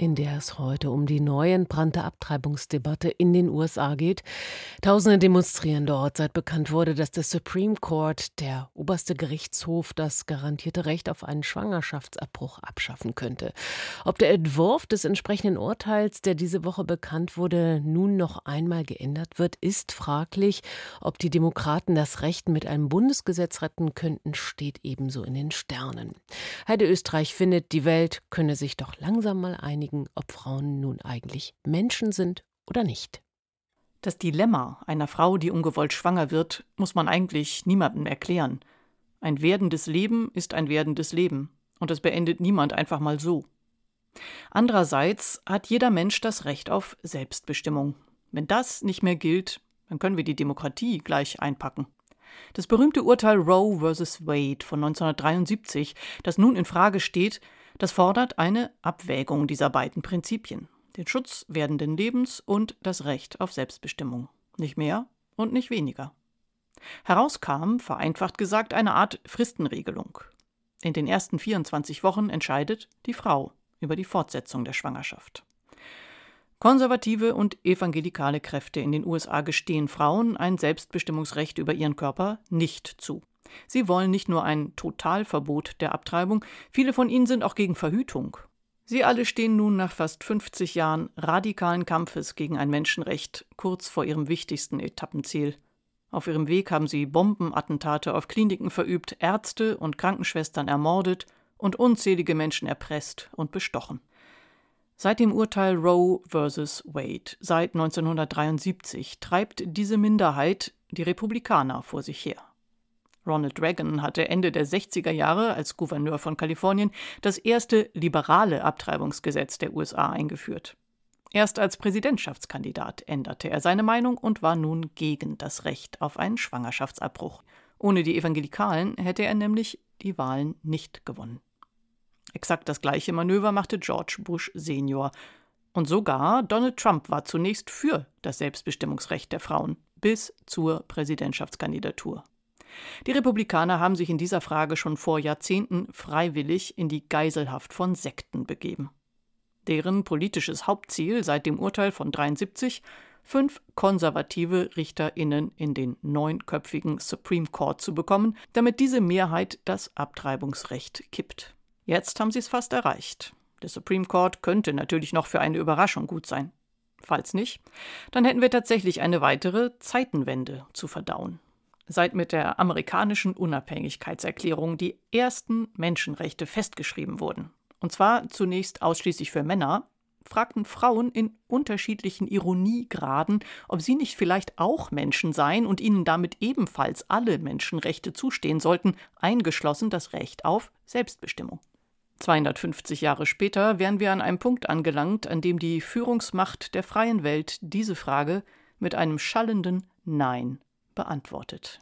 in der es heute um die neu entbrannte Abtreibungsdebatte in den USA geht. Tausende demonstrieren dort, seit bekannt wurde, dass der Supreme Court, der oberste Gerichtshof, das garantierte Recht auf einen Schwangerschaftsabbruch abschaffen könnte. Ob der Entwurf des entsprechenden Urteils, der diese Woche bekannt wurde, nun noch einmal geändert wird, ist fraglich. Ob die Demokraten das Recht mit einem Bundesgesetz retten könnten, steht ebenso in den Sternen. Heide Österreich findet, die Welt könne sich doch langsam mal einigen einigen, ob Frauen nun eigentlich Menschen sind oder nicht. Das Dilemma einer Frau, die ungewollt schwanger wird, muss man eigentlich niemandem erklären. Ein werdendes Leben ist ein werdendes Leben, und es beendet niemand einfach mal so. Andererseits hat jeder Mensch das Recht auf Selbstbestimmung. Wenn das nicht mehr gilt, dann können wir die Demokratie gleich einpacken. Das berühmte Urteil Roe vs. Wade von 1973, das nun in Frage steht, das fordert eine Abwägung dieser beiden Prinzipien, den Schutz werdenden Lebens und das Recht auf Selbstbestimmung. Nicht mehr und nicht weniger. Herauskam, vereinfacht gesagt, eine Art Fristenregelung. In den ersten 24 Wochen entscheidet die Frau über die Fortsetzung der Schwangerschaft. Konservative und evangelikale Kräfte in den USA gestehen Frauen ein Selbstbestimmungsrecht über ihren Körper nicht zu. Sie wollen nicht nur ein Totalverbot der Abtreibung, viele von ihnen sind auch gegen Verhütung. Sie alle stehen nun nach fast 50 Jahren radikalen Kampfes gegen ein Menschenrecht kurz vor ihrem wichtigsten Etappenziel. Auf ihrem Weg haben sie Bombenattentate auf Kliniken verübt, Ärzte und Krankenschwestern ermordet und unzählige Menschen erpresst und bestochen. Seit dem Urteil Roe vs. Wade seit 1973 treibt diese Minderheit die Republikaner vor sich her. Ronald Reagan hatte Ende der 60er Jahre als Gouverneur von Kalifornien das erste liberale Abtreibungsgesetz der USA eingeführt. Erst als Präsidentschaftskandidat änderte er seine Meinung und war nun gegen das Recht auf einen Schwangerschaftsabbruch. Ohne die Evangelikalen hätte er nämlich die Wahlen nicht gewonnen. Exakt das gleiche Manöver machte George Bush Senior. Und sogar Donald Trump war zunächst für das Selbstbestimmungsrecht der Frauen bis zur Präsidentschaftskandidatur. Die Republikaner haben sich in dieser Frage schon vor Jahrzehnten freiwillig in die Geiselhaft von Sekten begeben. Deren politisches Hauptziel seit dem Urteil von 73 fünf konservative RichterInnen in den neunköpfigen Supreme Court zu bekommen, damit diese Mehrheit das Abtreibungsrecht kippt. Jetzt haben sie es fast erreicht. Der Supreme Court könnte natürlich noch für eine Überraschung gut sein. Falls nicht, dann hätten wir tatsächlich eine weitere Zeitenwende zu verdauen seit mit der amerikanischen Unabhängigkeitserklärung die ersten Menschenrechte festgeschrieben wurden. Und zwar zunächst ausschließlich für Männer, fragten Frauen in unterschiedlichen Ironiegraden, ob sie nicht vielleicht auch Menschen seien und ihnen damit ebenfalls alle Menschenrechte zustehen sollten, eingeschlossen das Recht auf Selbstbestimmung. 250 Jahre später wären wir an einem Punkt angelangt, an dem die Führungsmacht der freien Welt diese Frage mit einem schallenden Nein beantwortet.